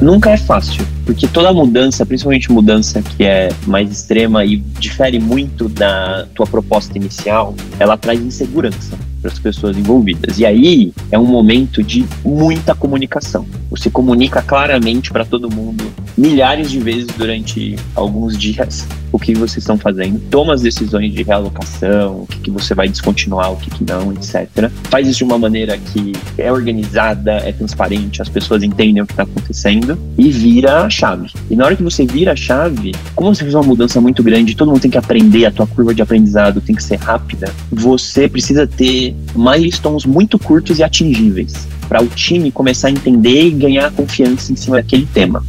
Nunca é fácil, porque toda mudança, principalmente mudança que é mais extrema e difere muito da tua proposta inicial, ela traz insegurança para as pessoas envolvidas. E aí é um momento de muita comunicação. Você comunica claramente para todo mundo milhares de vezes durante alguns dias o que vocês estão fazendo, toma as decisões de realocação, o que, que você vai descontinuar, o que, que não, etc. Faz isso de uma maneira que é organizada, é transparente, as pessoas entendem o que está acontecendo e vira a chave. E na hora que você vira a chave, como você fez uma mudança muito grande, todo mundo tem que aprender, a tua curva de aprendizado tem que ser rápida, você precisa ter milestones muito curtos e atingíveis para o time começar a entender e ganhar confiança em cima daquele tema.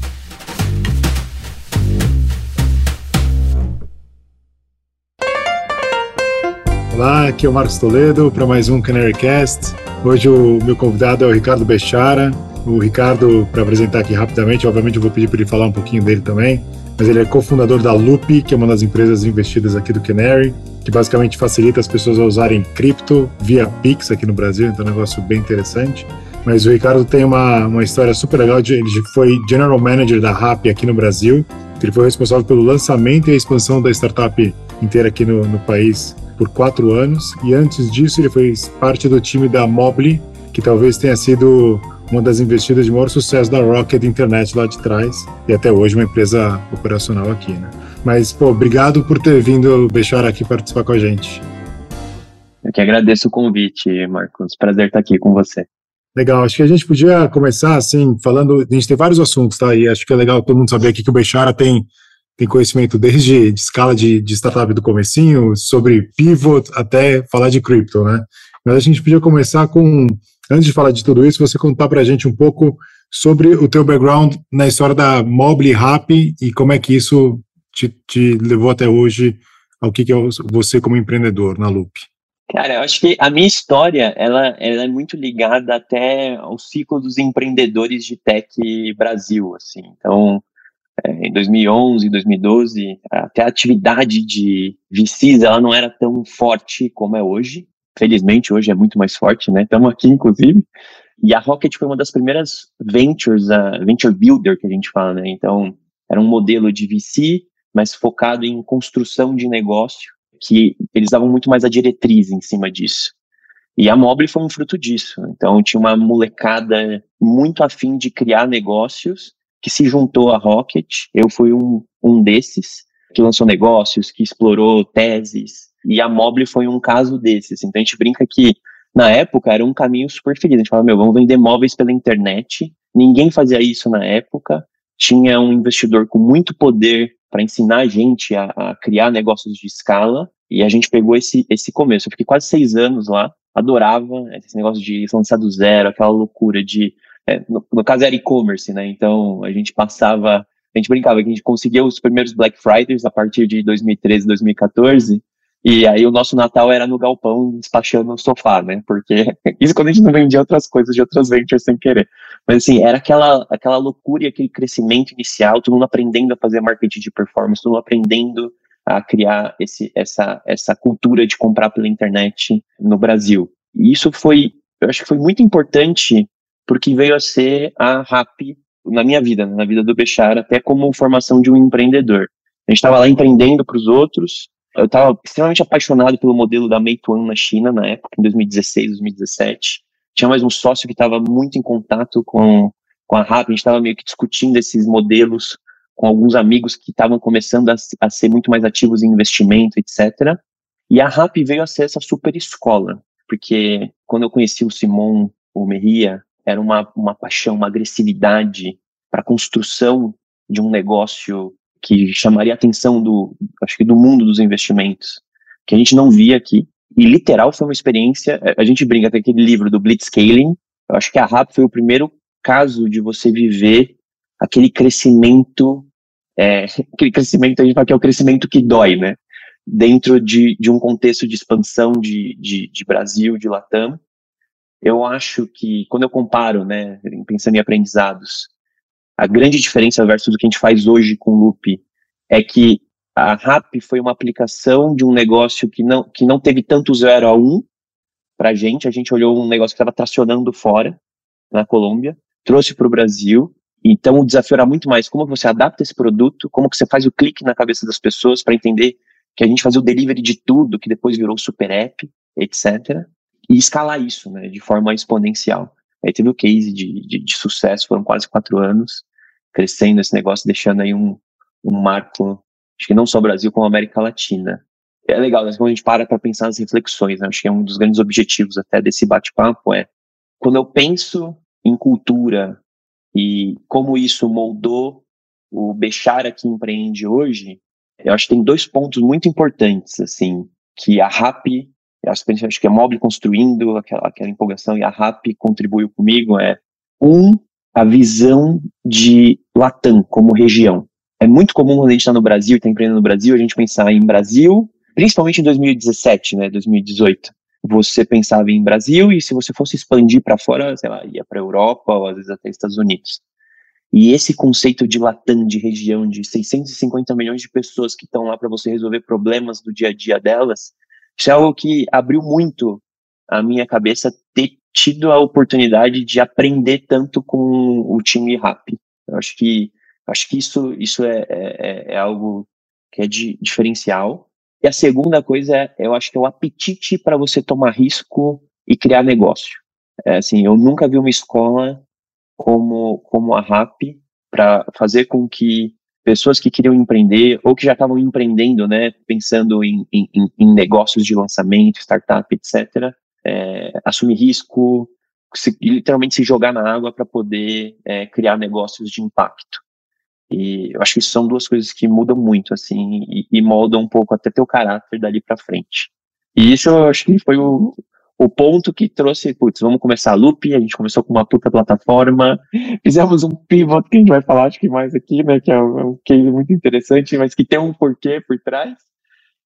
Olá, aqui é o Marcos Toledo para mais um CanaryCast. Hoje o meu convidado é o Ricardo Bechara. O Ricardo, para apresentar aqui rapidamente, obviamente eu vou pedir para ele falar um pouquinho dele também, mas ele é cofundador da Loop, que é uma das empresas investidas aqui do Canary, que basicamente facilita as pessoas a usarem cripto via Pix aqui no Brasil, então é um negócio bem interessante. Mas o Ricardo tem uma, uma história super legal, de, ele foi General Manager da RAP aqui no Brasil, ele foi responsável pelo lançamento e a expansão da startup inteira aqui no, no país por quatro anos e antes disso ele fez parte do time da Mobly, que talvez tenha sido uma das investidas de maior sucesso da Rocket Internet lá de trás e até hoje uma empresa operacional aqui, né? Mas, pô, obrigado por ter vindo deixar aqui participar com a gente. Eu que agradeço o convite, Marcos. Prazer estar aqui com você. Legal, acho que a gente podia começar assim, falando, a gente tem vários assuntos, tá? E acho que é legal todo mundo saber aqui que o Bechara tem tem conhecimento desde de escala de, de startup do comecinho, sobre pivot, até falar de cripto, né? Mas a gente podia começar com, antes de falar de tudo isso, você contar para a gente um pouco sobre o teu background na história da Mobile Rap e como é que isso te, te levou até hoje ao que, que é você como empreendedor na Loop. Cara, eu acho que a minha história, ela, ela é muito ligada até ao ciclo dos empreendedores de tech Brasil, assim. Então, é, em 2011, 2012, até a atividade de VCs ela não era tão forte como é hoje. Felizmente, hoje é muito mais forte, né? Estamos aqui, inclusive. E a Rocket foi uma das primeiras ventures, uh, venture builder que a gente fala, né? Então, era um modelo de VC, mas focado em construção de negócio, que eles davam muito mais a diretriz em cima disso. E a Mobile foi um fruto disso. Então, tinha uma molecada muito afim de criar negócios que se juntou à Rocket. Eu fui um, um desses que lançou negócios, que explorou teses. E a Mobile foi um caso desses. Então a gente brinca que na época era um caminho super feliz. A gente falava, meu, vamos vender móveis pela internet. Ninguém fazia isso na época. Tinha um investidor com muito poder para ensinar a gente a, a, criar negócios de escala. E a gente pegou esse, esse começo. Eu fiquei quase seis anos lá. Adorava esse negócio de lançar do zero, aquela loucura de é, no, no, caso era e-commerce, né? Então a gente passava, a gente brincava que a gente conseguia os primeiros Black Fridays a partir de 2013, 2014. E aí o nosso Natal era no galpão despachando o sofá, né? Porque isso quando a gente não vendia outras coisas de outras ventures sem querer. Mas assim, era aquela, aquela loucura e aquele crescimento inicial, todo mundo aprendendo a fazer marketing de performance, todo mundo aprendendo a criar esse, essa, essa cultura de comprar pela internet no Brasil. E isso foi, eu acho que foi muito importante porque veio a ser a RAP na minha vida, na vida do Bechara, até como formação de um empreendedor. A gente estava lá empreendendo para os outros. Eu estava extremamente apaixonado pelo modelo da Meituan na China na época, em 2016, 2017. Tinha mais um sócio que estava muito em contato com, com a RAP. A gente estava meio que discutindo esses modelos com alguns amigos que estavam começando a, a, ser muito mais ativos em investimento, etc. E a RAP veio a ser essa super escola, porque quando eu conheci o Simon, o Merria, era uma, uma paixão, uma agressividade para a construção de um negócio que chamaria a atenção do, acho que do mundo dos investimentos, que a gente não via aqui. E literal foi uma experiência, a gente brinca com aquele livro do Blitzscaling, eu acho que a RAP foi o primeiro caso de você viver aquele crescimento, é, aquele crescimento, a gente fala que é o crescimento que dói, né? Dentro de, de um contexto de expansão de, de, de Brasil, de Latam, eu acho que quando eu comparo, né, pensando em aprendizados, a grande diferença versus o que a gente faz hoje com o Loop é que a RAP foi uma aplicação de um negócio que não, que não teve tanto 0 a 1 um para a gente. A gente olhou um negócio que estava tracionando fora, na Colômbia, trouxe para o Brasil Então o desafio era muito mais como você adapta esse produto, como que você faz o clique na cabeça das pessoas para entender que a gente fazia o delivery de tudo, que depois virou super app, etc. E escalar isso, né, de forma exponencial. Aí teve o case de, de, de sucesso, foram quase quatro anos crescendo esse negócio, deixando aí um, um marco, acho que não só Brasil, como América Latina. É legal, né, quando a gente para para pensar nas reflexões, né, acho que é um dos grandes objetivos até desse bate-papo é, quando eu penso em cultura e como isso moldou o Bechara que empreende hoje, eu acho que tem dois pontos muito importantes, assim, que a RAP, acho que a Mobile construindo aquela, aquela empolgação e a RAP contribuiu comigo, é, um, a visão de Latam como região. É muito comum quando a gente está no Brasil e está empreendendo no Brasil, a gente pensar em Brasil, principalmente em 2017, né, 2018. Você pensava em Brasil e se você fosse expandir para fora, sei lá, ia para Europa ou às vezes até Estados Unidos. E esse conceito de Latam, de região, de 650 milhões de pessoas que estão lá para você resolver problemas do dia a dia delas, isso é algo que abriu muito a minha cabeça ter tido a oportunidade de aprender tanto com o time RAP. Eu acho que acho que isso isso é, é, é algo que é de diferencial. E a segunda coisa é, eu acho que é o apetite para você tomar risco e criar negócio. É, assim, eu nunca vi uma escola como, como a RAP para fazer com que pessoas que queriam empreender ou que já estavam empreendendo, né, pensando em, em, em negócios de lançamento, startup, etc., é, assumir risco, se, literalmente se jogar na água para poder é, criar negócios de impacto. E eu acho que isso são duas coisas que mudam muito, assim, e, e moldam um pouco até teu caráter dali para frente. E isso eu acho que foi o, o ponto que trouxe, putz, vamos começar a loop, a gente começou com uma puta plataforma, fizemos um pivot que a gente vai falar acho que mais aqui, né, que é um, é um case muito interessante, mas que tem um porquê por trás,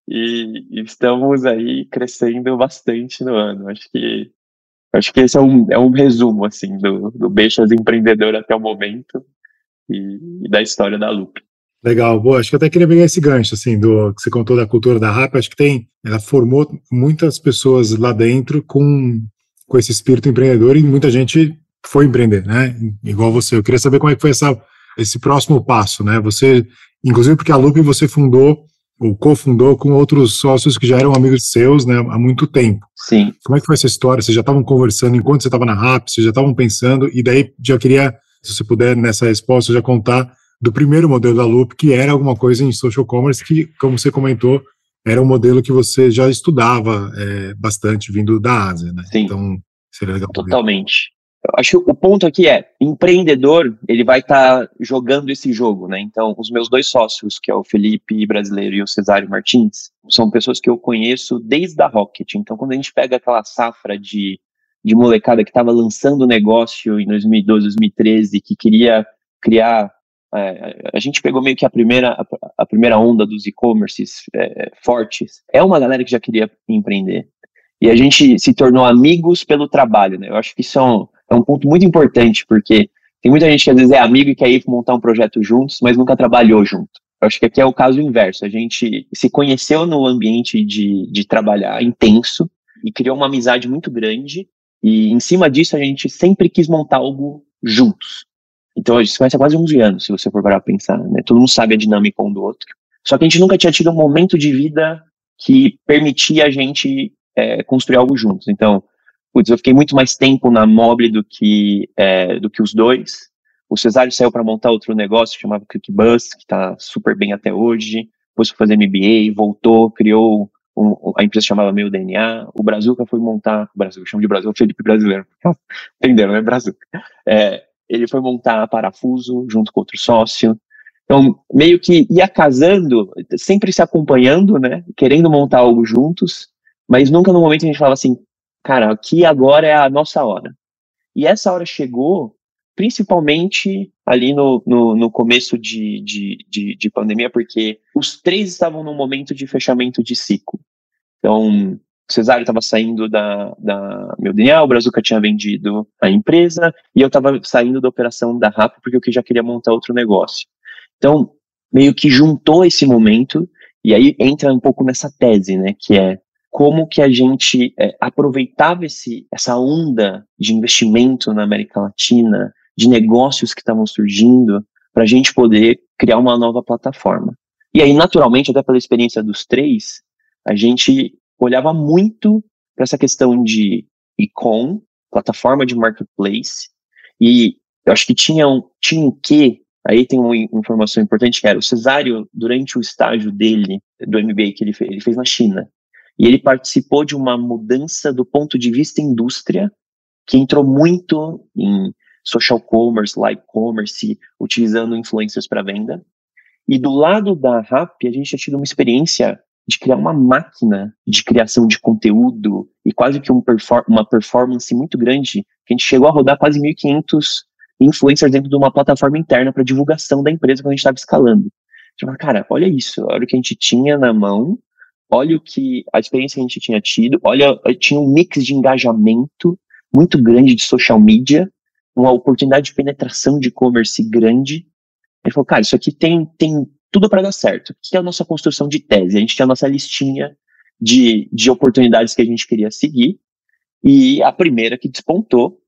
e, e estamos aí crescendo bastante no ano, acho que acho que esse é um, é um resumo, assim, do, do Beixas empreendedor até o momento e, e da história da Loop. Legal, boa. Acho que eu até queria pegar esse gancho, assim, do que você contou da cultura da rap. Acho que tem, ela formou muitas pessoas lá dentro com, com esse espírito empreendedor e muita gente foi empreender, né? Igual você. Eu queria saber como é que foi essa, esse próximo passo, né? Você, inclusive porque a Loop você fundou ou cofundou com outros sócios que já eram amigos seus, né, há muito tempo. Sim. Como é que foi essa história? Vocês já estavam conversando enquanto você estava na RAP, vocês já estavam pensando, e daí já queria, se você puder, nessa resposta, já contar do primeiro modelo da Loop, que era alguma coisa em social commerce, que, como você comentou, era um modelo que você já estudava é, bastante vindo da Ásia, né? Sim. Então, seria legal. Totalmente. Eu acho que o ponto aqui é, empreendedor, ele vai estar tá jogando esse jogo, né? Então, os meus dois sócios, que é o Felipe Brasileiro e o Cesário Martins, são pessoas que eu conheço desde a Rocket. Então, quando a gente pega aquela safra de, de molecada que estava lançando negócio em 2012, 2013, que queria criar é, a gente pegou meio que a primeira, a, primeira onda dos e-commerces é, fortes. É uma galera que já queria empreender. E a gente se tornou amigos pelo trabalho, né? Eu acho que isso é um, é um ponto muito importante, porque tem muita gente que às vezes é amigo e quer ir montar um projeto juntos, mas nunca trabalhou junto. Eu acho que aqui é o caso inverso. A gente se conheceu no ambiente de, de trabalhar intenso e criou uma amizade muito grande. E em cima disso, a gente sempre quis montar algo juntos. Então a gente se conhece há quase 11 anos, se você for parar pra pensar, né? Todo mundo sabe a dinâmica um do outro. Só que a gente nunca tinha tido um momento de vida que permitia a gente é, construir algo juntos. Então, putz, eu fiquei muito mais tempo na Mobile do que, é, do que os dois. O Cesário saiu para montar outro negócio chamado ClickBus, que está super bem até hoje. Depois foi fazer MBA, voltou, criou um, a empresa chamava Meu DNA. O Brazuca foi montar, o Brasil, chamo de Brasil, Felipe Brasileiro. Entenderam, né? Brazuca. É, ele foi montar parafuso junto com outro sócio. Então, meio que ia casando, sempre se acompanhando, né? Querendo montar algo juntos, mas nunca no momento a gente falava assim, cara, aqui agora é a nossa hora. E essa hora chegou, principalmente ali no, no, no começo de, de, de, de pandemia, porque os três estavam num momento de fechamento de ciclo. Então, Cesário estava saindo da, da meu DNA, o Brazuca tinha vendido a empresa, e eu estava saindo da operação da RAP porque eu já queria montar outro negócio. Então, meio que juntou esse momento, e aí entra um pouco nessa tese, né, que é como que a gente é, aproveitava esse, essa onda de investimento na América Latina, de negócios que estavam surgindo para a gente poder criar uma nova plataforma. E aí, naturalmente, até pela experiência dos três, a gente olhava muito para essa questão de e-com, plataforma de marketplace, e eu acho que tinha um, tinha um quê, aí tem uma informação importante que era o Cesário, durante o estágio dele, do MBA que ele fez, ele fez na China, e ele participou de uma mudança do ponto de vista indústria, que entrou muito em social commerce, live commerce, utilizando influencers para venda. E do lado da RAP, a gente tinha tido uma experiência de criar uma máquina de criação de conteúdo e quase que um uma performance muito grande, que a gente chegou a rodar quase 1.500 influencers dentro de uma plataforma interna para divulgação da empresa quando a gente estava escalando. A gente cara, olha isso, olha o que a gente tinha na mão, olha o que a experiência que a gente tinha tido, olha, tinha um mix de engajamento muito grande de social media, uma oportunidade de penetração de e-commerce grande. Ele falou, cara, isso aqui tem, tem tudo para dar certo. O que é a nossa construção de tese? A gente tinha a nossa listinha de, de oportunidades que a gente queria seguir, e a primeira que despontou,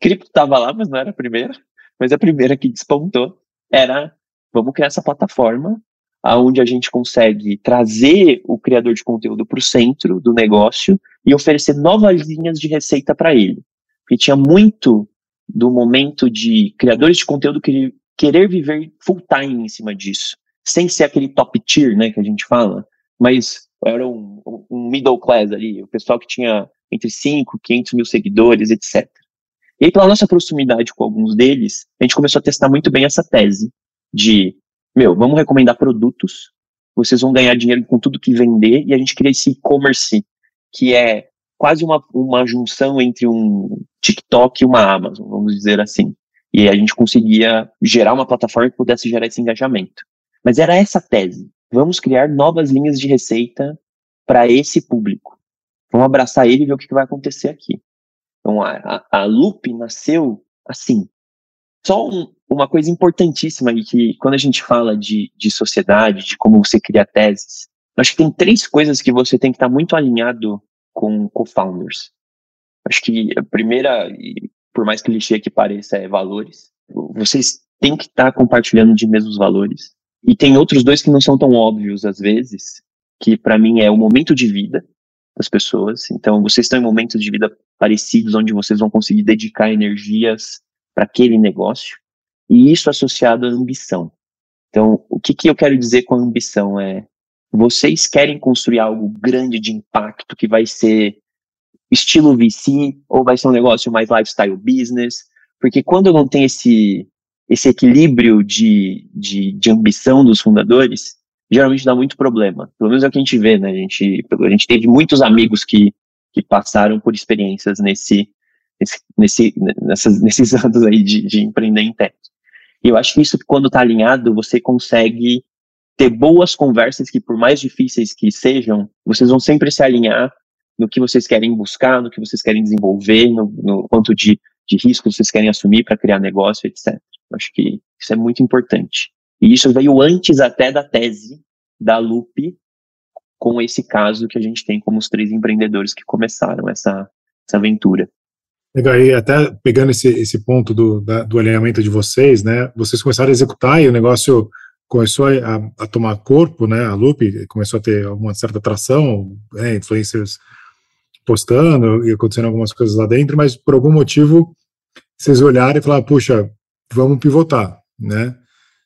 cripto estava lá, mas não era a primeira, mas a primeira que despontou era, vamos criar essa plataforma aonde a gente consegue trazer o criador de conteúdo para o centro do negócio e oferecer novas linhas de receita para ele. Porque tinha muito do momento de criadores de conteúdo que querer viver full time em cima disso, sem ser aquele top tier, né, que a gente fala, mas era um, um middle class ali, o pessoal que tinha entre 5, 500 mil seguidores, etc. E aí, pela nossa proximidade com alguns deles, a gente começou a testar muito bem essa tese de meu, vamos recomendar produtos, vocês vão ganhar dinheiro com tudo que vender, e a gente cria esse e-commerce, que é quase uma, uma junção entre um TikTok e uma Amazon, vamos dizer assim. E a gente conseguia gerar uma plataforma que pudesse gerar esse engajamento. Mas era essa tese. Vamos criar novas linhas de receita para esse público. Vamos abraçar ele e ver o que, vai acontecer aqui. Então, a, a, Loop nasceu assim. Só um, uma coisa importantíssima e que quando a gente fala de, de sociedade, de como você cria teses, acho que tem três coisas que você tem que estar muito alinhado com co-founders. Acho que a primeira, por mais clichê que pareça, é valores. Vocês têm que estar compartilhando de mesmos valores. E tem outros dois que não são tão óbvios às vezes, que para mim é o momento de vida das pessoas. Então, vocês estão em momentos de vida parecidos, onde vocês vão conseguir dedicar energias para aquele negócio e isso associado à ambição. Então, o que, que eu quero dizer com ambição é vocês querem construir algo grande de impacto que vai ser estilo VC ou vai ser um negócio mais lifestyle business? Porque quando não tem esse, esse equilíbrio de, de, de ambição dos fundadores, geralmente dá muito problema. Pelo menos é o que a gente vê, né? A gente, a gente teve muitos amigos que, que passaram por experiências nesse, nesse, nesse, nesses anos aí de, de empreender em tech. E eu acho que isso, quando está alinhado, você consegue ter boas conversas que, por mais difíceis que sejam, vocês vão sempre se alinhar no que vocês querem buscar, no que vocês querem desenvolver, no, no quanto de, de risco vocês querem assumir para criar negócio, etc. Acho que isso é muito importante. E isso veio antes até da tese da Lupe, com esse caso que a gente tem como os três empreendedores que começaram essa, essa aventura. Legal, e até pegando esse, esse ponto do, da, do alinhamento de vocês, né? Vocês começaram a executar e o negócio começou a, a tomar corpo, né? A Loop começou a ter uma certa atração, né? influencers postando e acontecendo algumas coisas lá dentro, mas por algum motivo vocês olharam e falaram, puxa, vamos pivotar, né?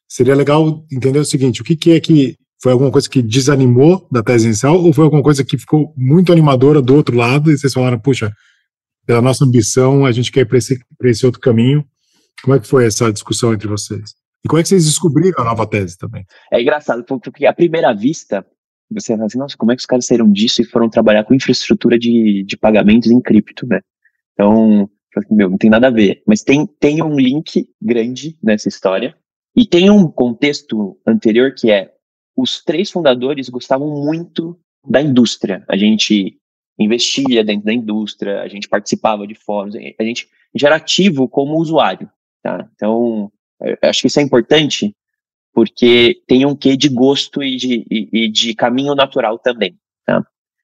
Seria legal entender o seguinte, o que, que é que foi alguma coisa que desanimou da tese inicial ou foi alguma coisa que ficou muito animadora do outro lado e vocês falaram, puxa, pela nossa ambição, a gente quer ir para esse, esse outro caminho. Como é que foi essa discussão entre vocês? E como é que vocês descobriram a nova tese também? É engraçado, porque à primeira vista, você fala assim, nossa, como é que os caras saíram disso e foram trabalhar com infraestrutura de, de pagamentos em cripto, né? Então, meu, não tem nada a ver. Mas tem, tem um link grande nessa história. E tem um contexto anterior que é, os três fundadores gostavam muito da indústria. A gente investia dentro da indústria, a gente participava de fóruns, a gente, era ativo como usuário, tá? Então, acho que isso é importante, porque tem um quê de gosto e de, e, e de caminho natural também?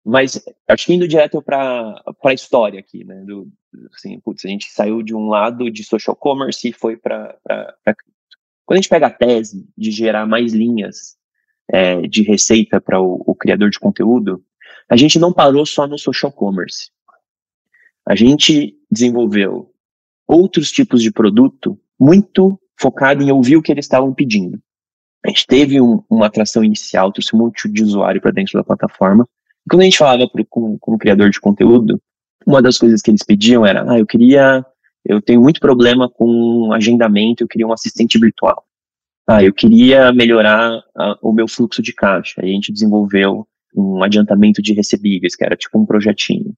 Mas acho que indo direto para a história aqui, né? Do, assim, putz, a gente saiu de um lado de social commerce e foi para. Quando a gente pega a tese de gerar mais linhas é, de receita para o, o criador de conteúdo, a gente não parou só no social commerce. A gente desenvolveu outros tipos de produto muito focado em ouvir o que eles estavam pedindo. A gente teve um, uma atração inicial, trouxe um monte de usuário para dentro da plataforma, quando a gente falava pro, com, com o criador de conteúdo, uma das coisas que eles pediam era, ah, eu queria, eu tenho muito problema com agendamento, eu queria um assistente virtual. Ah, eu queria melhorar a, o meu fluxo de caixa. Aí a gente desenvolveu um adiantamento de recebíveis, que era tipo um projetinho.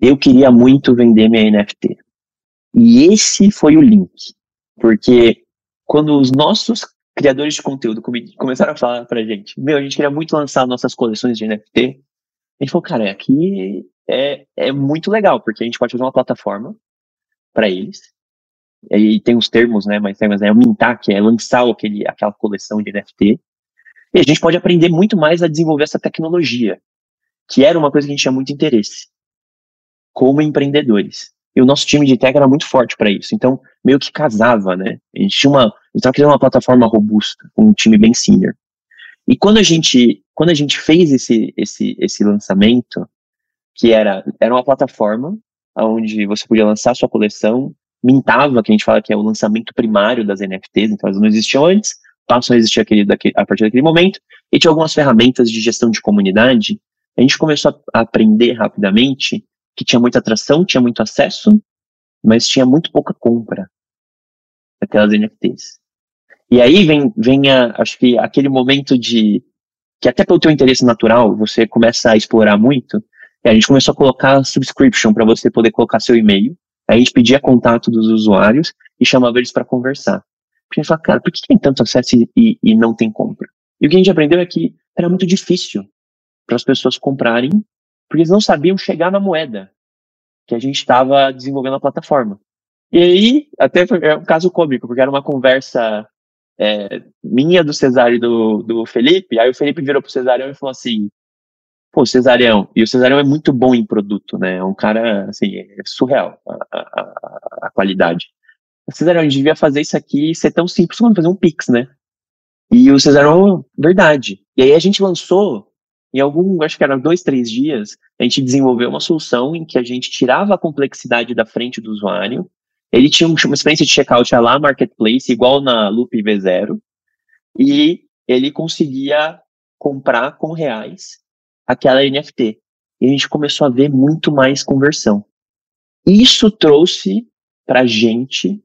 Eu queria muito vender minha NFT. E esse foi o link. Porque quando os nossos criadores de conteúdo começaram a falar pra gente, meu, a gente queria muito lançar nossas coleções de NFT. A gente falou, cara, aqui é, é muito legal, porque a gente pode fazer uma plataforma para eles. E tem os termos, né, mais termos, é o mintar, que é lançar aquele, aquela coleção de NFT. E a gente pode aprender muito mais a desenvolver essa tecnologia, que era uma coisa que a gente tinha muito interesse, como empreendedores. E o nosso time de tech era muito forte para isso. Então, meio que casava, né? A gente tinha uma, estava criando uma plataforma robusta, com um time bem senior. E quando a gente, quando a gente fez esse, esse, esse lançamento, que era, era uma plataforma onde você podia lançar sua coleção, mintava, que a gente fala que é o lançamento primário das NFTs, então elas não existiam antes, passam a existir aquele, daquele, a partir daquele momento, e tinha algumas ferramentas de gestão de comunidade, a gente começou a aprender rapidamente que tinha muita atração, tinha muito acesso, mas tinha muito pouca compra daquelas NFTs. E aí vem, vem a, acho que aquele momento de que até pelo teu interesse natural você começa a explorar muito. E a gente começou a colocar subscription para você poder colocar seu e-mail. Aí a gente pedia contato dos usuários e chamava eles para conversar. Porque a gente fala, cara, por que tem tanto acesso e, e não tem compra? E o que a gente aprendeu é que era muito difícil para as pessoas comprarem porque eles não sabiam chegar na moeda que a gente estava desenvolvendo a plataforma. E aí, até foi é um caso cômico, porque era uma conversa é, minha, do Cesário e do, do Felipe, aí o Felipe virou pro Cesarião e falou assim, pô, Cesarião, e o Cesarião é muito bom em produto, né, é um cara, assim, é surreal a, a, a qualidade. O Cesarião, a gente devia fazer isso aqui ser tão simples quanto fazer um Pix, né? E o Cesarião, verdade. E aí a gente lançou em algum, acho que era dois, três dias, a gente desenvolveu uma solução em que a gente tirava a complexidade da frente do usuário. Ele tinha uma experiência de checkout lá, marketplace, igual na Loop V0, e ele conseguia comprar com reais aquela NFT. E a gente começou a ver muito mais conversão. Isso trouxe para gente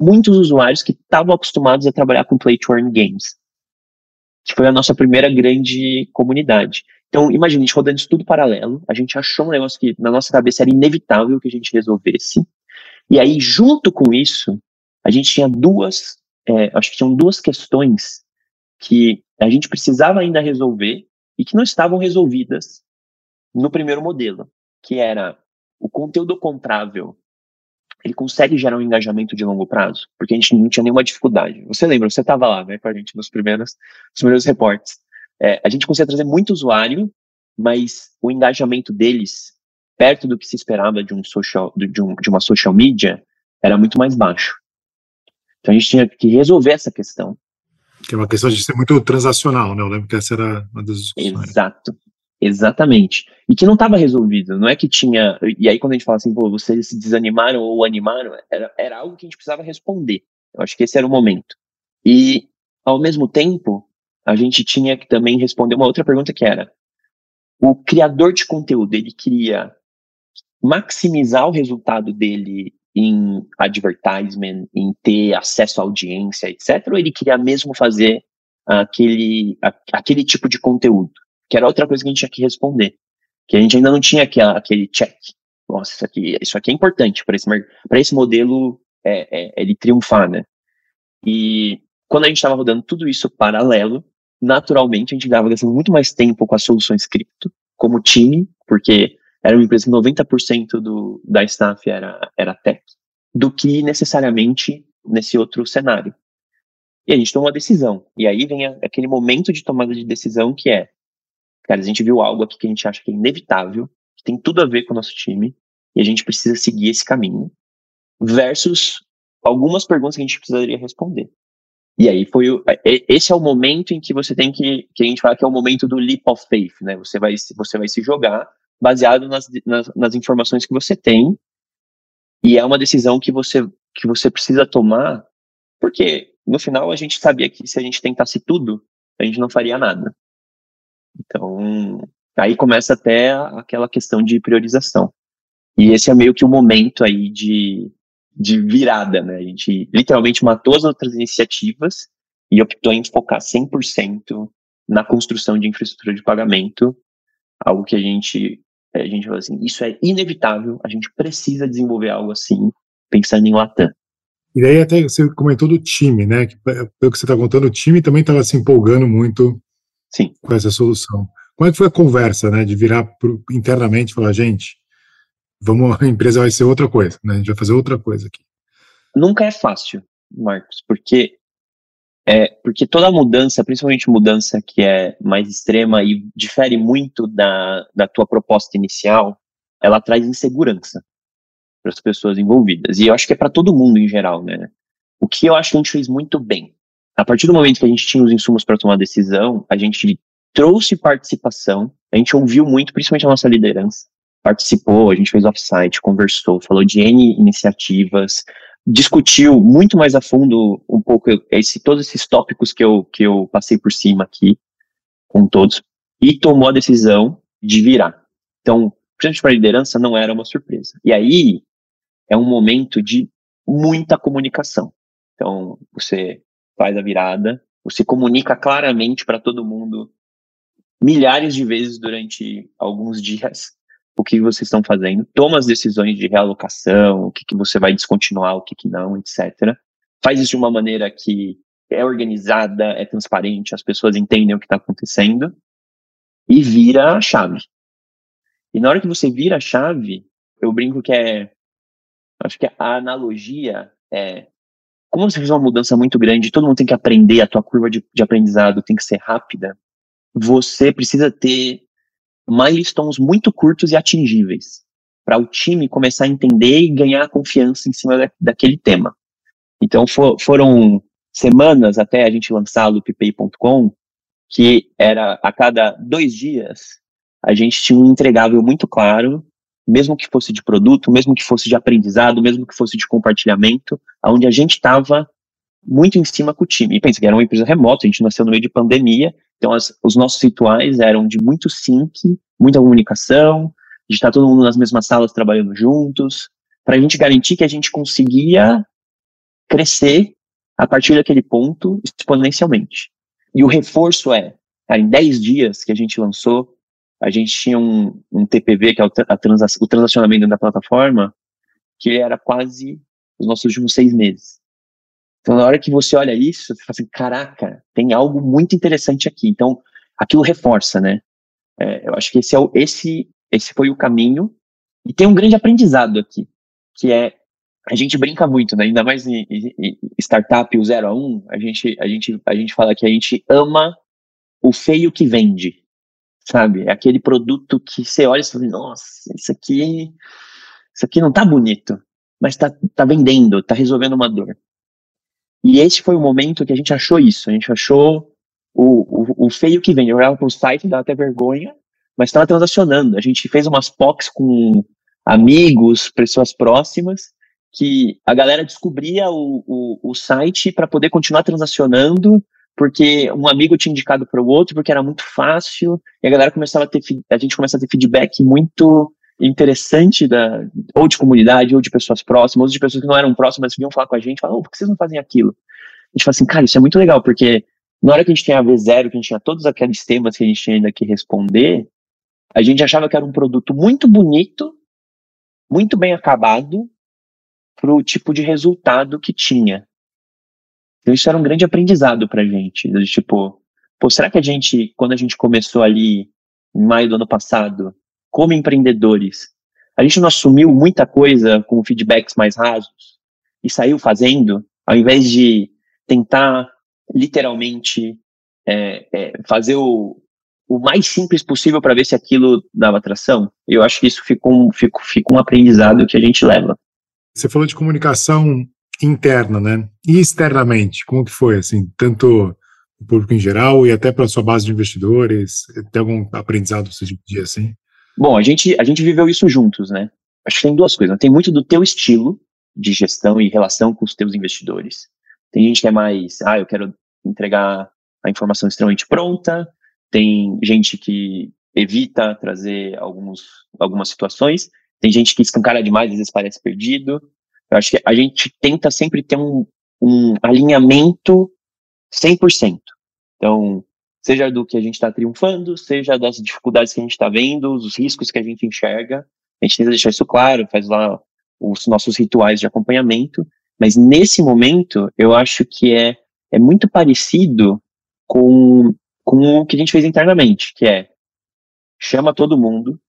muitos usuários que estavam acostumados a trabalhar com play to earn games que foi a nossa primeira grande comunidade. Então, imagine, a gente rodando isso tudo paralelo, a gente achou um negócio que na nossa cabeça era inevitável que a gente resolvesse. E aí, junto com isso, a gente tinha duas, é, acho que tinham duas questões que a gente precisava ainda resolver e que não estavam resolvidas no primeiro modelo, que era o conteúdo comprável ele consegue gerar um engajamento de longo prazo, porque a gente não tinha nenhuma dificuldade. Você lembra, você estava lá, né, com a gente nos primeiros, nos primeiros reportes. É, a gente conseguia trazer muito usuário, mas o engajamento deles, perto do que se esperava de um social, de, um, de uma social media, era muito mais baixo. Então a gente tinha que resolver essa questão. Que é uma questão de ser muito transacional, né? Eu lembro que essa era uma das discussões. Exato. Exatamente. E que não estava resolvido. Não é que tinha. E aí, quando a gente fala assim, pô, vocês se desanimaram ou animaram, era, era algo que a gente precisava responder. Eu acho que esse era o momento. E, ao mesmo tempo, a gente tinha que também responder uma outra pergunta que era: o criador de conteúdo, ele queria maximizar o resultado dele em advertisement, em ter acesso à audiência, etc., ou ele queria mesmo fazer aquele, aquele tipo de conteúdo? Que era outra coisa que a gente tinha que responder, que a gente ainda não tinha aquele, aquele check. Nossa, isso aqui, isso aqui é importante para esse, esse modelo é, é, ele triunfar, né? E quando a gente estava rodando tudo isso paralelo, naturalmente a gente estava gastando muito mais tempo com as soluções cripto, como time, porque era uma empresa que 90% do, da staff era, era tech, do que necessariamente nesse outro cenário. E a gente tomou uma decisão. E aí vem a, aquele momento de tomada de decisão que é cara, a gente viu algo aqui que a gente acha que é inevitável, que tem tudo a ver com o nosso time, e a gente precisa seguir esse caminho, versus algumas perguntas que a gente precisaria responder. E aí foi o, esse é o momento em que você tem que que a gente fala que é o momento do leap of faith, né? Você vai você vai se jogar baseado nas, nas, nas informações que você tem e é uma decisão que você que você precisa tomar porque no final a gente sabia que se a gente tentasse tudo a gente não faria nada. Então aí começa até aquela questão de priorização. E esse é meio que o momento aí de de virada, né? A gente literalmente matou as outras iniciativas e optou em focar 100% na construção de infraestrutura de pagamento, algo que a gente a gente falou assim, isso é inevitável, a gente precisa desenvolver algo assim, pensando em Latam. E daí até você comentou do time, né? Pelo que você está contando, o time também estava se empolgando muito Sim. com essa solução. Como é que foi a conversa, né? De virar pro, internamente e falar, gente, vamos, a empresa vai ser outra coisa, né? A gente vai fazer outra coisa aqui. Nunca é fácil, Marcos, porque é porque toda mudança, principalmente mudança que é mais extrema e difere muito da, da tua proposta inicial, ela traz insegurança para as pessoas envolvidas. E eu acho que é para todo mundo em geral, né? O que eu acho que a gente fez muito bem. A partir do momento que a gente tinha os insumos para tomar decisão, a gente trouxe participação, a gente ouviu muito, principalmente a nossa liderança, participou, a gente fez offsite, conversou, falou de N iniciativas, discutiu muito mais a fundo um pouco esse, todos esses tópicos que eu, que eu passei por cima aqui, com todos, e tomou a decisão de virar. Então, principalmente para a liderança, não era uma surpresa. E aí, é um momento de muita comunicação. Então, você faz a virada, você comunica claramente para todo mundo milhares de vezes durante alguns dias o que vocês estão fazendo, toma as decisões de realocação, o que, que você vai descontinuar, o que, que não, etc. Faz isso de uma maneira que é organizada, é transparente, as pessoas entendem o que está acontecendo e vira a chave. E na hora que você vira a chave, eu brinco que é. Acho que a analogia é. Como você fez uma mudança muito grande, todo mundo tem que aprender, a tua curva de, de aprendizado tem que ser rápida, você precisa ter milestones muito curtos e atingíveis, para o time começar a entender e ganhar confiança em cima da, daquele tema. Então for, foram semanas até a gente lançar a looppay.com, que era a cada dois dias a gente tinha um entregável muito claro, mesmo que fosse de produto, mesmo que fosse de aprendizado, mesmo que fosse de compartilhamento, onde a gente estava muito em cima com o time. E pensa que era uma empresa remota, a gente nasceu no meio de pandemia, então, as, os nossos rituais eram de muito sync, muita comunicação, de estar todo mundo nas mesmas salas trabalhando juntos, para a gente garantir que a gente conseguia crescer a partir daquele ponto exponencialmente. E o reforço é, em 10 dias que a gente lançou, a gente tinha um, um TPV, que é o, transa, o transacionamento da plataforma, que era quase os nossos últimos seis meses. Então, na hora que você olha isso, você fala assim, caraca, tem algo muito interessante aqui. Então, aquilo reforça, né? É, eu acho que esse, é o, esse, esse foi o caminho. E tem um grande aprendizado aqui, que é, a gente brinca muito, né? Ainda mais em, em, startup, o 0 a 1, um, a gente, a, gente, a gente fala que a gente ama o feio que vende, sabe? É aquele produto que você olha e fala, nossa, isso aqui, isso aqui não tá bonito, mas tá, tá vendendo, tá resolvendo uma dor. E esse foi o momento que a gente achou isso. A gente achou o, o, o feio que vem. Eu olhava para o site, dava até vergonha, mas estava transacionando. A gente fez umas POCs com amigos, pessoas próximas, que a galera descobria o, o, o site para poder continuar transacionando, porque um amigo tinha indicado para o outro, porque era muito fácil, e a galera começava a ter, a gente começava a ter feedback muito interessante da, ou de comunidade, ou de pessoas próximas, ou de pessoas que não eram próximas, vinham falar com a gente, falavam, oh, por que vocês não fazem aquilo? A gente fala assim, cara, isso é muito legal, porque na hora que a gente tinha a V0, que a gente tinha todos aqueles temas que a gente tinha ainda que responder, a gente achava que era um produto muito bonito, muito bem acabado, para o tipo de resultado que tinha. Então isso era um grande aprendizado pra gente, de tipo, pô, será que a gente, quando a gente começou ali em maio do ano passado, como empreendedores, a gente não assumiu muita coisa com feedbacks mais rasos e saiu fazendo, ao invés de tentar literalmente é, é, fazer o, o mais simples possível para ver se aquilo dava atração. Eu acho que isso fica um, fica, fica um aprendizado que a gente leva. Você falou de comunicação interna, né? E externamente, como que foi, assim, tanto o público em geral e até para sua base de investidores? Tem algum aprendizado você dia assim? Bom, a gente, a gente viveu isso juntos, né? Acho que tem duas coisas. Tem muito do teu estilo de gestão e relação com os teus investidores. Tem gente que é mais, ah, eu quero entregar a informação extremamente pronta. Tem gente que evita trazer alguns, algumas situações. Tem gente que escancara demais, às vezes parece perdido. Eu acho que a gente tenta sempre ter um, um alinhamento 100%. Então, seja do que a gente está triunfando, seja das dificuldades que a gente está vendo, os riscos que a gente enxerga, a gente tenta deixar isso claro, faz lá os nossos rituais de acompanhamento, mas nesse momento eu acho que é, é muito parecido com, com o que a gente fez internamente, que é chama todo mundo,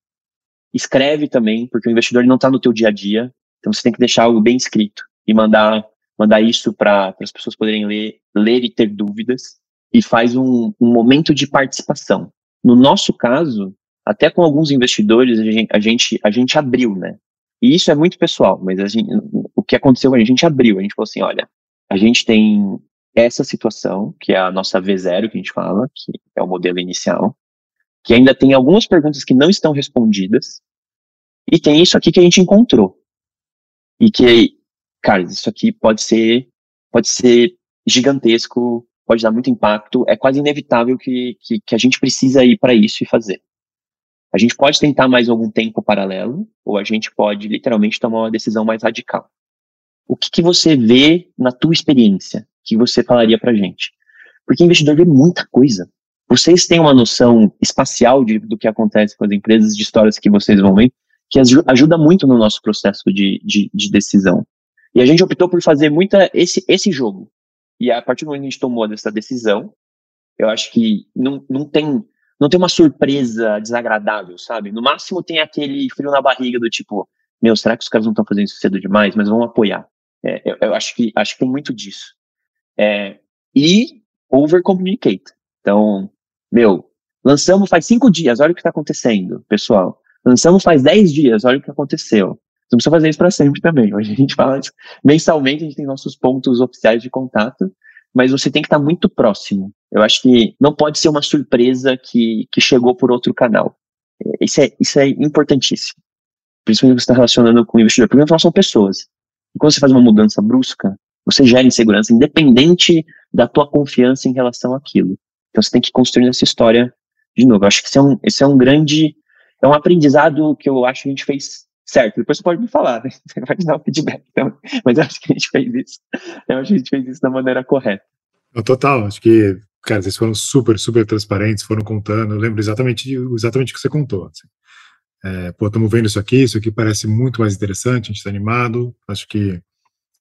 escreve também, porque o investidor não está no teu dia a dia, então você tem que deixar algo bem escrito e mandar mandar isso para as pessoas poderem ler, ler e ter dúvidas, e faz um, um, momento de participação. No nosso caso, até com alguns investidores, a gente, a gente, a gente abriu, né? E isso é muito pessoal, mas gente, o que aconteceu, a gente abriu, a gente falou assim, olha, a gente tem essa situação, que é a nossa V0, que a gente fala, que é o modelo inicial, que ainda tem algumas perguntas que não estão respondidas, e tem isso aqui que a gente encontrou. E que cara, isso aqui pode ser, pode ser gigantesco, pode dar muito impacto, é quase inevitável que, que, que a gente precisa ir para isso e fazer. A gente pode tentar mais algum tempo paralelo, ou a gente pode literalmente tomar uma decisão mais radical. O que, que você vê na tua experiência que você falaria para gente? Porque investidor vê muita coisa. Vocês têm uma noção espacial de, do que acontece com as empresas, de histórias que vocês vão ver, que ajuda muito no nosso processo de, de, de decisão. E a gente optou por fazer muita esse, esse jogo. E a partir do momento que a gente tomou essa decisão, eu acho que não, não tem não tem uma surpresa desagradável, sabe? No máximo tem aquele frio na barriga do tipo, meu, será que os caras não estão fazendo isso cedo demais? Mas vão apoiar. É, eu, eu, acho que acho que tem muito disso. É, e over communicate. Então, meu, lançamos faz cinco dias, olha o que está acontecendo, pessoal. Lançamos faz dez dias, olha o que aconteceu não precisa fazer isso para sempre também. Hoje a gente fala isso. Mensalmente a gente tem nossos pontos oficiais de contato, mas você tem que estar muito próximo. Eu acho que não pode ser uma surpresa que, que chegou por outro canal. Isso é, isso é importantíssimo. Principalmente você está relacionando com o investidor. Afinal são pessoas. E quando você faz uma mudança brusca, você gera insegurança, independente da tua confiança em relação àquilo. Então você tem que construir essa história de novo. Eu acho que esse é um, esse é um grande, é um aprendizado que eu acho que a gente fez certo. Depois você pode me falar, né? Você pode dar um feedback. Então, mas eu acho que a gente fez isso. Eu acho que a gente fez isso da maneira correta. Total, acho que, cara, vocês foram super, super transparentes, foram contando. Eu lembro exatamente, exatamente o que você contou. Assim. É, pô, estamos vendo isso aqui, isso aqui parece muito mais interessante, a gente está animado, acho que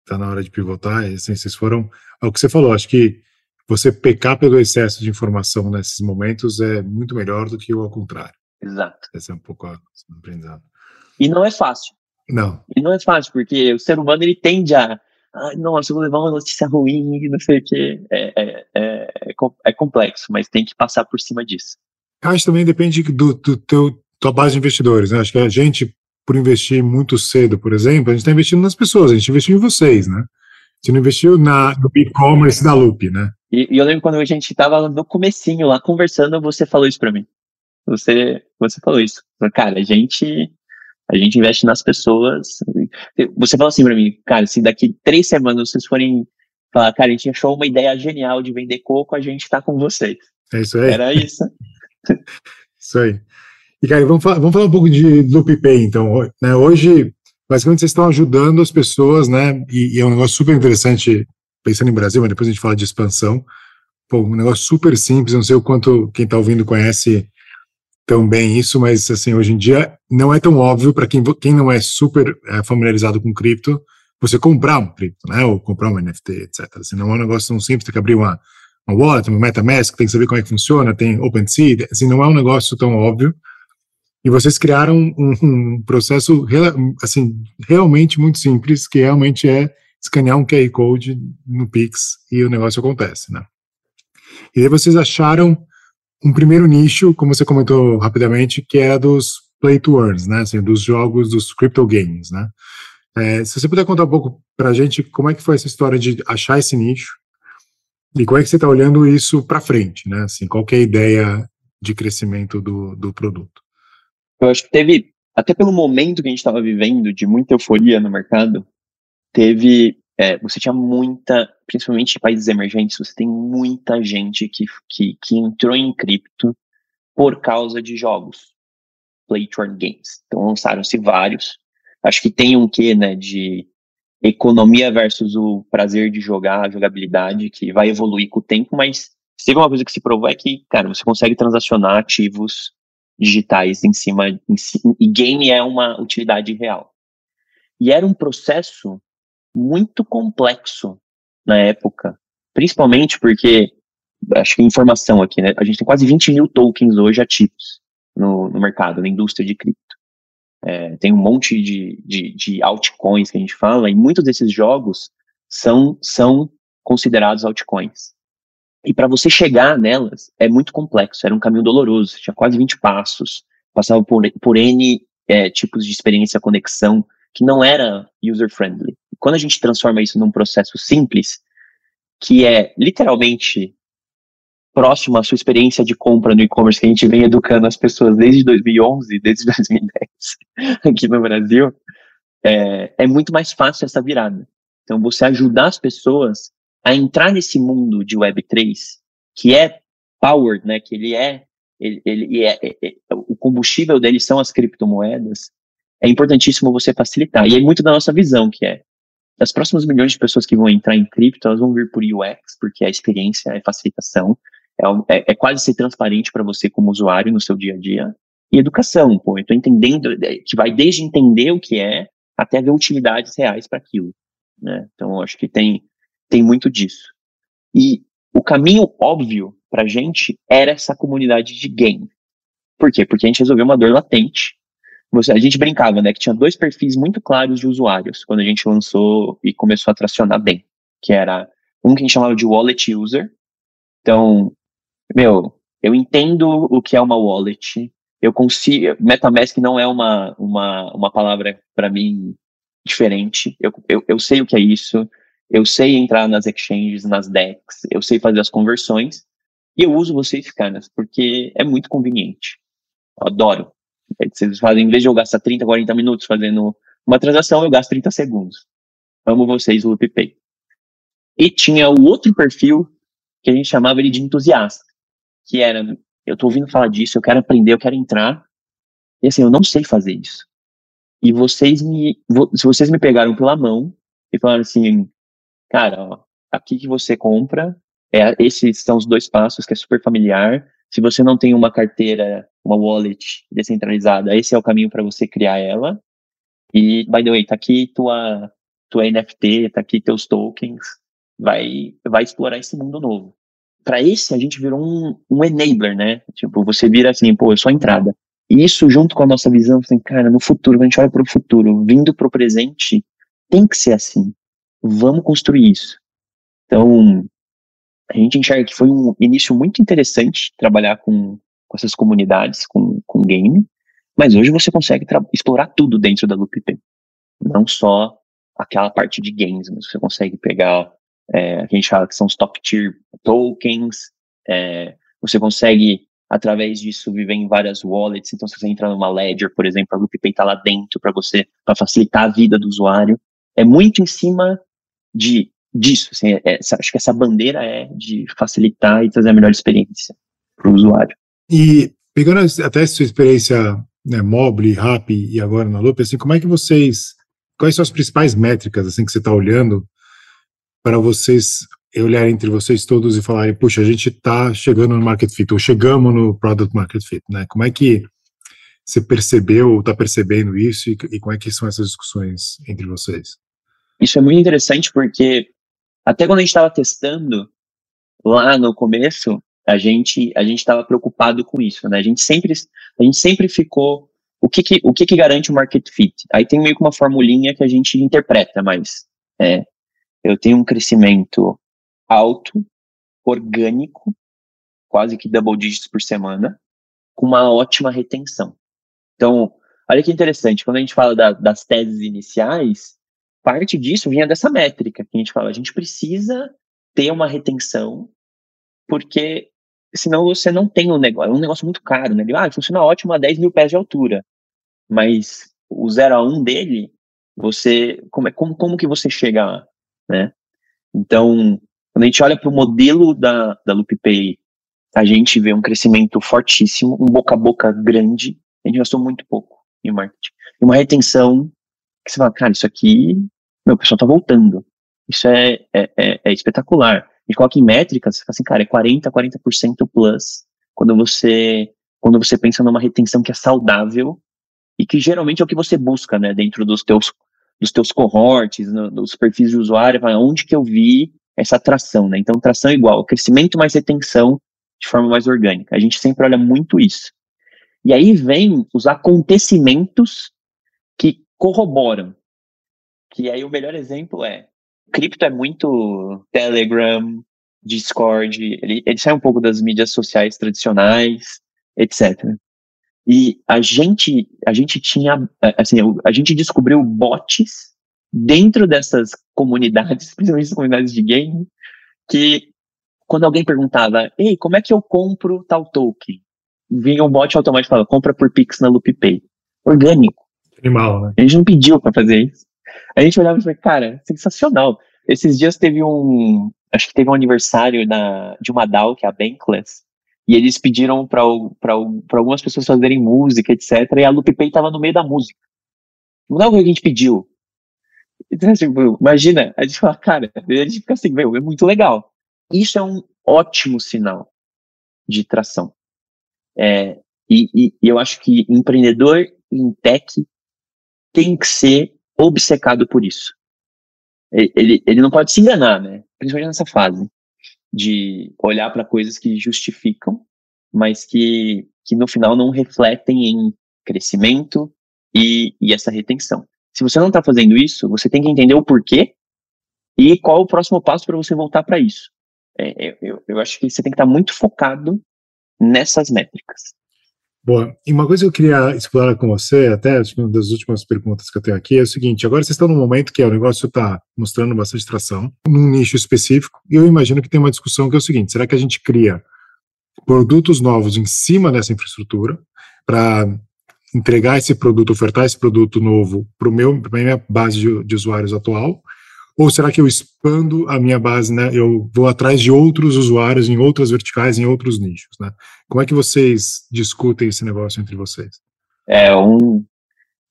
está na hora de pivotar. E, assim, vocês foram. É o que você falou, acho que você pecar pelo excesso de informação nesses momentos é muito melhor do que o ao contrário. Exato. Esse é um pouco o aprendizado. E não é fácil. Não. E não é fácil, porque o ser humano ele tende a. Ah, nossa, eu vou levar uma notícia ruim, não sei o quê. É, é, é, é, complexo, mas tem que passar por cima disso. Acho que também depende do, do teu, tua base de investidores. Né? Acho que a gente, por investir muito cedo, por exemplo, a gente está investindo nas pessoas, a gente investiu em vocês, né? A gente não investiu na, no e-commerce da Loop, né? E, e, eu lembro quando a gente estava no comecinho lá conversando, você falou isso para mim. Você, você falou isso. Cara, a gente a gente investe nas pessoas. Você fala assim para mim, cara, se daqui três semanas vocês forem falar, cara, a gente achou uma ideia genial de vender coco, a gente tá com vocês. É isso aí. Era isso. isso aí. E, cara, vamos falar, vamos falar um pouco de LoopPay, então. Né, hoje, basicamente, vocês estão ajudando as pessoas, né? E, e, é um negócio super interessante, pensando em Brasil, mas depois a gente fala de expansão. Pô, um negócio super simples, não sei o quanto quem está ouvindo conhece tão bem isso, mas assim, hoje em dia não é tão óbvio para quem, quem não é super é, familiarizado com cripto, você comprar um cripto, né? Ou comprar um NFT, etc. Assim, não é um negócio tão simples, tem que abrir uma, uma wallet, uma MetaMask, tem que saber como é que funciona, tem OpenSea, assim, não é um negócio tão óbvio. E vocês criaram um, um processo assim, realmente muito simples, que realmente é escanear um QR Code no Pix e o negócio acontece, né? E aí vocês acharam um primeiro nicho, como você comentou rapidamente, que é dos play to earn, né? Assim, dos jogos dos crypto games, né? É, se você puder contar um pouco para a gente como é que foi essa história de achar esse nicho e como é que você está olhando isso para frente, né? Assim, qual é a ideia de crescimento do, do produto? Eu acho que teve, até pelo momento que a gente estava vivendo, de muita euforia no mercado, teve, é, você tinha muita, principalmente em países emergentes, você tem muita gente que, que, que entrou em cripto por causa de jogos, play to earn games. Então lançaram-se vários. Acho que tem um quê, né, de economia versus o prazer de jogar, a jogabilidade, que vai evoluir com o tempo, mas se teve uma coisa que se provou é que, cara, você consegue transacionar ativos digitais em cima, em, e game é uma utilidade real. E era um processo muito complexo na época, principalmente porque, acho que informação aqui, né, a gente tem quase 20 mil tokens hoje ativos no, no mercado, na indústria de cripto. É, tem um monte de, de, de altcoins que a gente fala, e muitos desses jogos são, são considerados altcoins. E para você chegar nelas é muito complexo, era um caminho doloroso, tinha quase 20 passos, passava por, por N é, tipos de experiência, conexão, que não era user-friendly. Quando a gente transforma isso num processo simples, que é literalmente próximo à sua experiência de compra no e-commerce que a gente vem educando as pessoas desde 2011, desde 2010 aqui no Brasil, é, é muito mais fácil essa virada. Então, você ajudar as pessoas a entrar nesse mundo de Web3, que é powered, né, que ele é, ele, ele é, é, é, o combustível dele são as criptomoedas, é importantíssimo você facilitar. E é muito da nossa visão, que é, as próximas milhões de pessoas que vão entrar em cripto, elas vão vir por UX, porque a experiência é facilitação, é, é, é quase ser transparente para você como usuário no seu dia a dia. E educação, pô, eu entendendo, é, que vai desde entender o que é, até ver utilidades reais para aquilo, né? Então, acho que tem, tem muito disso. E o caminho óbvio pra gente era essa comunidade de game. Por quê? Porque a gente resolveu uma dor latente. Você, a gente brincava, né, que tinha dois perfis muito claros de usuários quando a gente lançou e começou a tracionar bem, que era um que a gente chamava de wallet user. Então, meu, eu entendo o que é uma wallet. Eu consigo. MetaMask não é uma, uma, uma palavra para mim diferente. Eu, eu, eu sei o que é isso. Eu sei entrar nas exchanges, nas DEX. Eu sei fazer as conversões. E eu uso vocês, caras, porque é muito conveniente. Eu adoro. Vocês fazem, em vez de eu gastar 30, 40 minutos fazendo uma transação, eu gasto 30 segundos. Amo vocês, LoopPay. E tinha o outro perfil que a gente chamava ele de entusiasta que era, eu tô ouvindo falar disso, eu quero aprender, eu quero entrar, e assim, eu não sei fazer isso. E vocês me, se vocês me pegaram pela mão e falaram assim, cara, ó, aqui que você compra, é, esses são os dois passos que é super familiar. Se você não tem uma carteira, uma wallet descentralizada, esse é o caminho para você criar ela. E, by the way, tá aqui tua, tua NFT, tá aqui teus tokens, vai, vai explorar esse mundo novo para esse a gente virou um, um enabler, né? Tipo, você vira assim, pô, eu sou a entrada. E isso junto com a nossa visão, assim, cara, no futuro, a gente olha para o futuro, vindo para o presente, tem que ser assim. Vamos construir isso. Então, a gente enxerga que foi um início muito interessante trabalhar com, com essas comunidades, com, com game, mas hoje você consegue explorar tudo dentro da LoopP. Não só aquela parte de games, mas você consegue pegar é, a gente fala que são os top tier tokens, é, você consegue, através disso, viver em várias wallets, então se você entrar numa Ledger, por exemplo, a LoopPay está lá dentro para você, para facilitar a vida do usuário, é muito em cima de disso, assim, é, é acho que essa bandeira é de facilitar e trazer a melhor experiência para o usuário. E pegando até essa sua experiência né, mobile, rap e agora na Loop, assim, como é que vocês, quais são as principais métricas assim que você está olhando para vocês olharem entre vocês todos e falarem, puxa, a gente está chegando no market fit, ou chegamos no product market fit, né? Como é que você percebeu ou está percebendo isso e, e como é que são essas discussões entre vocês? Isso é muito interessante porque até quando a gente estava testando lá no começo, a gente a gente estava preocupado com isso, né? A gente sempre a gente sempre ficou o que que, o que que garante o market fit? Aí tem meio que uma formulinha que a gente interpreta, mas é, eu tenho um crescimento alto, orgânico, quase que double digits por semana, com uma ótima retenção. Então, olha que interessante, quando a gente fala da, das teses iniciais, parte disso vinha dessa métrica que a gente fala, a gente precisa ter uma retenção, porque senão você não tem um negócio, é um negócio muito caro, né? Ah, funciona ótimo a 10 mil pés de altura, mas o 0 a 1 dele, você, como, é, como, como que você chega lá, né? Então, quando a gente olha para o modelo da, da LoopPay, a gente vê um crescimento fortíssimo, um boca a boca grande, a gente gastou muito pouco em marketing. E uma retenção que você fala, cara, isso aqui, meu, o pessoal tá voltando. Isso é, é, é, é espetacular. Gente coloca em métricas, você fala assim, cara, é 40, 40% plus quando você, quando você pensa numa retenção que é saudável e que geralmente é o que você busca, né, dentro dos teus, dos teus cohorts, no, dos perfis de usuário, onde que eu vi essa atração, né? Então, tração é igual, crescimento mais retenção de forma mais orgânica. A gente sempre olha muito isso. E aí vem os acontecimentos que corroboram. Que aí o melhor exemplo é, cripto é muito Telegram, Discord, ele, ele sai um pouco das mídias sociais tradicionais, etc. E a gente, a gente tinha, assim, a gente descobriu bots dentro dessas comunidades, principalmente comunidades de game, que quando alguém perguntava, ei, como é que eu compro tal token? Vinha um bot automático falando, compra por Pix na LoopPay. Orgânico. Animal, né? A gente não pediu para fazer isso. A gente olhava e falava, cara, sensacional. Esses dias teve um, acho que teve um aniversário da, de uma DAO, que é a Bankless, e eles pediram para algumas pessoas fazerem música, etc. E a LoopPay estava no meio da música. Não é o que a gente pediu. Então, tipo, imagina, a gente fala, cara, a gente fica assim, meu, é muito legal. Isso é um ótimo sinal de tração. É, e, e, eu acho que empreendedor em tech tem que ser obcecado por isso. Ele, ele não pode se enganar, né? Principalmente nessa fase de olhar para coisas que justificam, mas que, que no final não refletem em crescimento e, e essa retenção. Se você não está fazendo isso, você tem que entender o porquê e qual o próximo passo para você voltar para isso. É, eu, eu acho que você tem que estar tá muito focado nessas métricas. Boa. E uma coisa que eu queria explorar com você, até uma das últimas perguntas que eu tenho aqui, é o seguinte: agora vocês estão num momento que o negócio está mostrando bastante tração, num nicho específico, e eu imagino que tem uma discussão que é o seguinte: será que a gente cria produtos novos em cima dessa infraestrutura para entregar esse produto, ofertar esse produto novo para a minha base de, de usuários atual? Ou será que eu expando a minha base, né? Eu vou atrás de outros usuários em outras verticais, em outros nichos, né? Como é que vocês discutem esse negócio entre vocês? É um,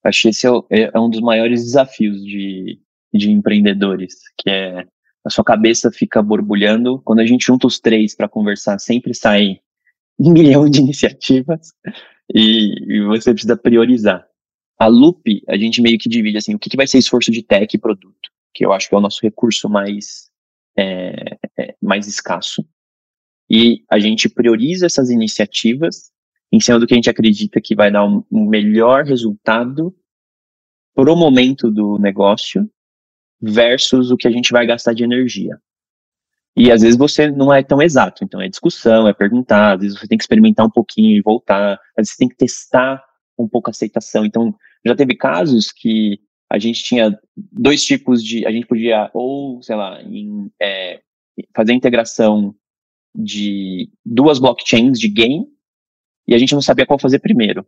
acho que esse é, é, é um dos maiores desafios de, de empreendedores, que é a sua cabeça fica borbulhando. Quando a gente junta os três para conversar, sempre sai um milhão de iniciativas e, e, você precisa priorizar. A Loop, a gente meio que divide assim, o que, que vai ser esforço de tech e produto que eu acho que é o nosso recurso mais, é, é, mais escasso. E a gente prioriza essas iniciativas em cima do que a gente acredita que vai dar um, um melhor resultado pro momento do negócio versus o que a gente vai gastar de energia. E às vezes você não é tão exato, então é discussão, é perguntar, às vezes você tem que experimentar um pouquinho e voltar, às vezes você tem que testar um pouco a aceitação. Então, já teve casos que a gente tinha dois tipos de. A gente podia, ou, sei lá, em, é, fazer integração de duas blockchains de game, e a gente não sabia qual fazer primeiro.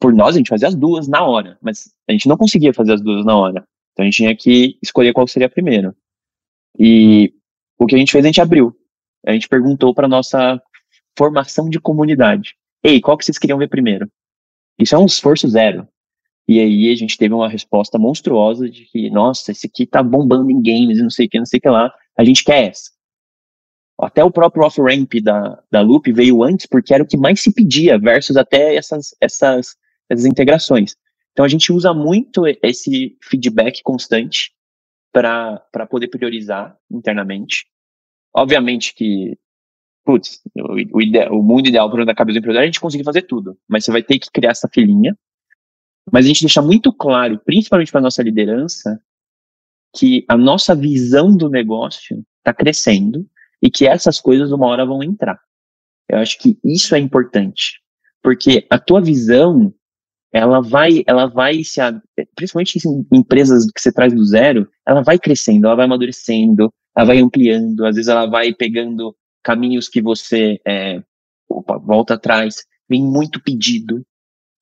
Por nós, a gente fazia as duas na hora, mas a gente não conseguia fazer as duas na hora. Então a gente tinha que escolher qual seria primeiro. E o que a gente fez, a gente abriu. A gente perguntou para nossa formação de comunidade: Ei, qual que vocês queriam ver primeiro? Isso é um esforço zero. E aí a gente teve uma resposta monstruosa de que, nossa, esse aqui tá bombando em games e não sei o que, não sei o que lá, a gente quer essa. Até o próprio off-ramp da, da Loop veio antes porque era o que mais se pedia, versus até essas, essas, essas integrações. Então a gente usa muito esse feedback constante para poder priorizar internamente. Obviamente que, putz, o, o, ide, o mundo ideal para a cabeça do empreendedor é a gente conseguir fazer tudo, mas você vai ter que criar essa filinha mas a gente deixa muito claro, principalmente para a nossa liderança, que a nossa visão do negócio está crescendo e que essas coisas uma hora vão entrar. Eu acho que isso é importante, porque a tua visão ela vai, ela vai se, principalmente em empresas que você traz do zero, ela vai crescendo, ela vai amadurecendo, ela vai ampliando, às vezes ela vai pegando caminhos que você é, opa, volta atrás, vem muito pedido.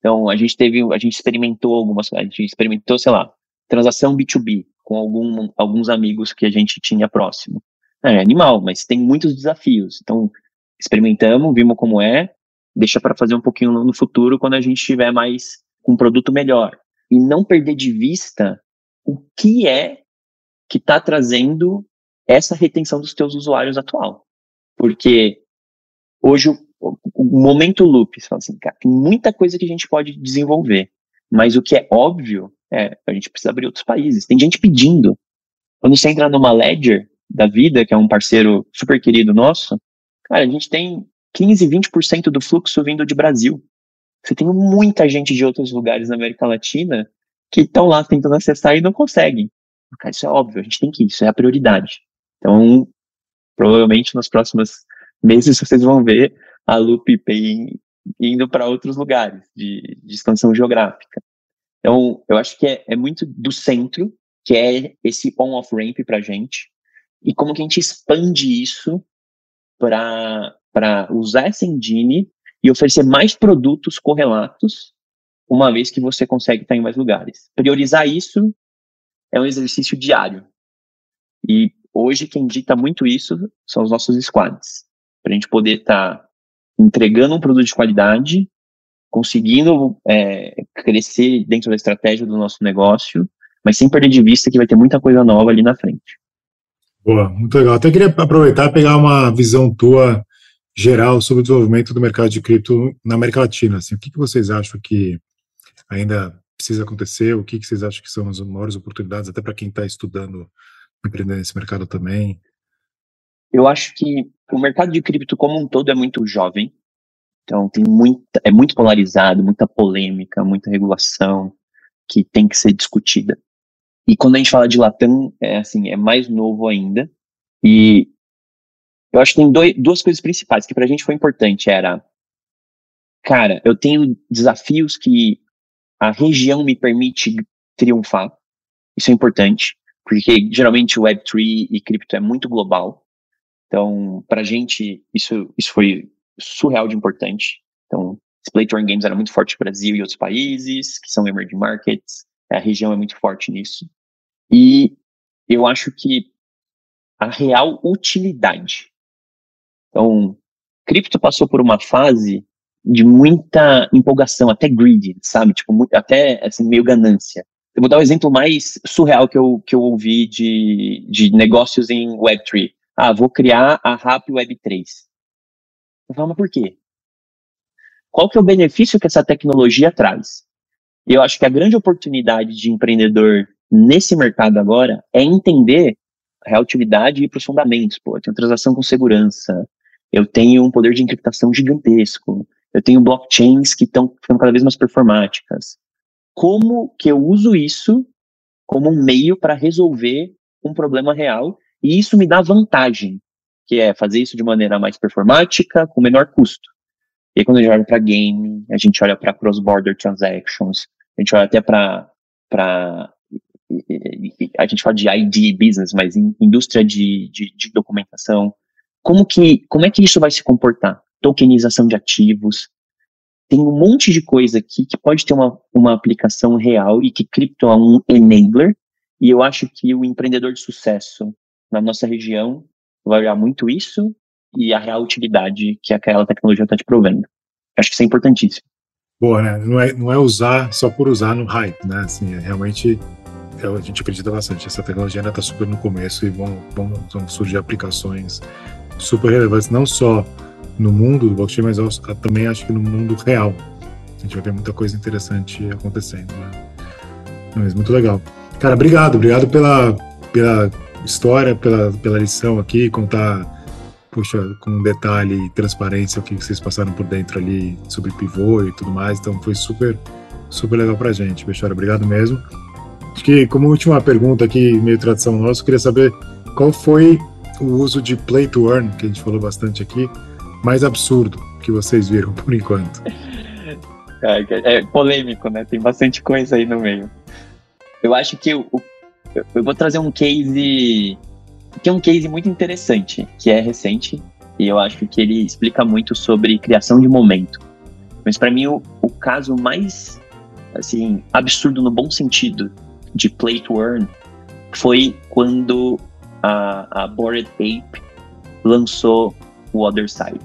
Então a gente teve, a gente experimentou algumas, a gente experimentou, sei lá, transação B2B com algum, alguns amigos que a gente tinha próximo. É animal, mas tem muitos desafios. Então experimentamos, vimos como é, deixa para fazer um pouquinho no futuro quando a gente tiver mais um produto melhor e não perder de vista o que é que está trazendo essa retenção dos teus usuários atual. Porque hoje momento loop, você fala assim, cara, tem muita coisa que a gente pode desenvolver, mas o que é óbvio é a gente precisa abrir outros países. Tem gente pedindo. Quando você entra numa Ledger da vida, que é um parceiro super querido nosso, cara, a gente tem 15, 20% do fluxo vindo de Brasil. Você tem muita gente de outros lugares na América Latina que estão lá tentando acessar e não conseguem. Cara, isso é óbvio, a gente tem que ir, isso é a prioridade. Então, provavelmente nos próximos meses vocês vão ver a Loop Pay indo para outros lugares de, de, expansão geográfica. Então, eu acho que é, é muito do centro, que é esse on-off ramp para a gente, e como que a gente expande isso para usar essa engine e oferecer mais produtos correlatos, uma vez que você consegue estar em mais lugares. Priorizar isso é um exercício diário. E hoje quem dita muito isso são os nossos squads. Para a gente poder estar entregando um produto de qualidade, conseguindo é, crescer dentro da estratégia do nosso negócio, mas sem perder de vista que vai ter muita coisa nova ali na frente. Boa, muito legal. Até queria aproveitar e pegar uma visão tua geral sobre o desenvolvimento do mercado de cripto na América Latina. Assim, o que, que vocês acham que ainda precisa acontecer? O que, que vocês acham que são as maiores oportunidades, até para quem está estudando empreender nesse mercado também? Eu acho que o mercado de cripto como um todo é muito jovem. Então tem muita, é muito polarizado, muita polêmica, muita regulação que tem que ser discutida. E quando a gente fala de Latam, é assim, é mais novo ainda. E eu acho que tem dois, duas coisas principais que pra gente foi importante. Era, cara, eu tenho desafios que a região me permite triunfar. Isso é importante, porque geralmente o Web3 e cripto é muito global. Então, pra gente, isso, isso foi surreal de importante. Então, Play to Earn Games era muito forte no Brasil e outros países, que são emerging markets. A região é muito forte nisso. E eu acho que a real utilidade então, cripto passou por uma fase de muita empolgação, até greed, sabe? Tipo, muito, até assim, meio ganância. Eu vou dar o um exemplo mais surreal que eu, que eu ouvi de, de negócios em Web3. Ah, vou criar a RAP Web3. Eu falo, mas por quê? Qual que é o benefício que essa tecnologia traz? Eu acho que a grande oportunidade de empreendedor nesse mercado agora é entender a real utilidade e ir para os fundamentos. Pô, tem transação com segurança, eu tenho um poder de encriptação gigantesco, eu tenho blockchains que estão ficando cada vez mais performáticas. Como que eu uso isso como um meio para resolver um problema real e isso me dá vantagem, que é fazer isso de maneira mais performática, com menor custo. E aí, quando a gente olha para game, a gente olha para cross-border transactions, a gente olha até para a gente fala de ID business, mas indústria de, de, de documentação, como que, como é que isso vai se comportar? Tokenização de ativos. Tem um monte de coisa aqui que pode ter uma, uma aplicação real e que cripto é um enabler. E eu acho que o empreendedor de sucesso na nossa região vai olhar muito isso e a real utilidade que aquela tecnologia está te provendo. Acho que isso é importantíssimo. Boa, né? Não é, não é usar só por usar no hype, né? Assim, é realmente é, a gente acredita bastante. Essa tecnologia ainda está super no começo e vão, vão, vão surgir aplicações super relevantes, não só no mundo do blockchain, mas também acho que no mundo real. A gente vai ver muita coisa interessante acontecendo. Né? Mas muito legal. Cara, obrigado, obrigado pela, pela história, pela, pela lição aqui, contar, puxa, com detalhe e transparência o que vocês passaram por dentro ali sobre pivô e tudo mais. Então foi super, super legal pra gente. Bechara, obrigado mesmo. Acho que, como última pergunta aqui, meio tradição nossa, eu queria saber qual foi o uso de play to earn, que a gente falou bastante aqui, mais absurdo que vocês viram por enquanto? É, é polêmico, né? Tem bastante coisa aí no meio. Eu acho que o, eu vou trazer um case que é um case muito interessante, que é recente e eu acho que ele explica muito sobre criação de momento. Mas para mim o, o caso mais assim absurdo no bom sentido de play to earn foi quando a, a Bored Ape lançou o Other Side,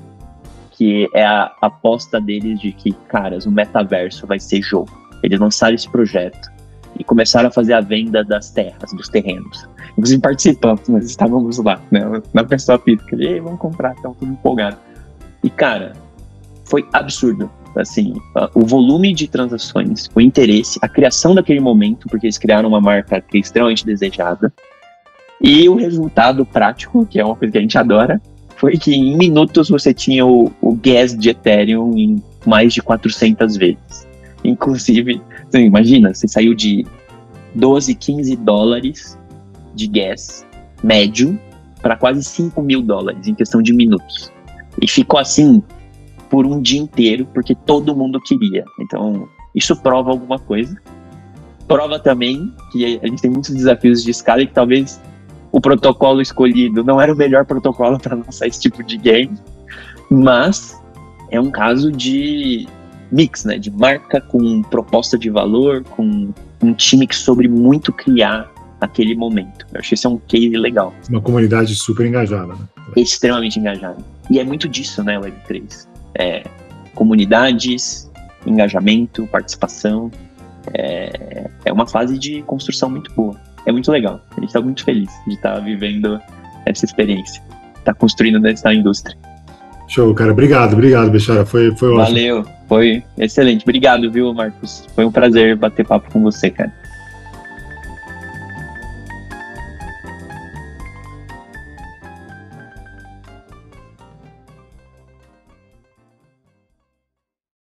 que é a aposta deles de que, caras, o metaverso vai ser jogo. Eles lançaram esse projeto e começaram a fazer a venda das terras, dos terrenos. Inclusive participamos, nós estávamos lá, né, na pessoa física. E vamos comprar, estamos tudo empolgados. E, cara, foi absurdo. Assim, o volume de transações, o interesse, a criação daquele momento, porque eles criaram uma marca que é extremamente desejada, e o resultado prático, que é uma coisa que a gente adora, foi que em minutos você tinha o, o gas de Ethereum em mais de 400 vezes. Inclusive, você imagina, você saiu de 12, 15 dólares de gas médio para quase 5 mil dólares em questão de minutos. E ficou assim por um dia inteiro, porque todo mundo queria. Então, isso prova alguma coisa. Prova também que a gente tem muitos desafios de escala e que talvez o protocolo escolhido não era o melhor protocolo para lançar esse tipo de game, mas é um caso de mix, né? De marca com proposta de valor, com um time que soube muito criar aquele momento. Eu acho que esse é um case legal. Uma comunidade super engajada, né? Extremamente engajada. E é muito disso, né, Web3. É, comunidades, engajamento, participação. É, é uma fase de construção muito boa é muito legal. A gente está muito feliz de estar tá vivendo essa experiência, estar tá construindo nessa indústria. Show, cara. Obrigado, obrigado, Bechara. Foi, foi ótimo. Valeu, foi excelente. Obrigado, viu, Marcos? Foi um prazer bater papo com você, cara.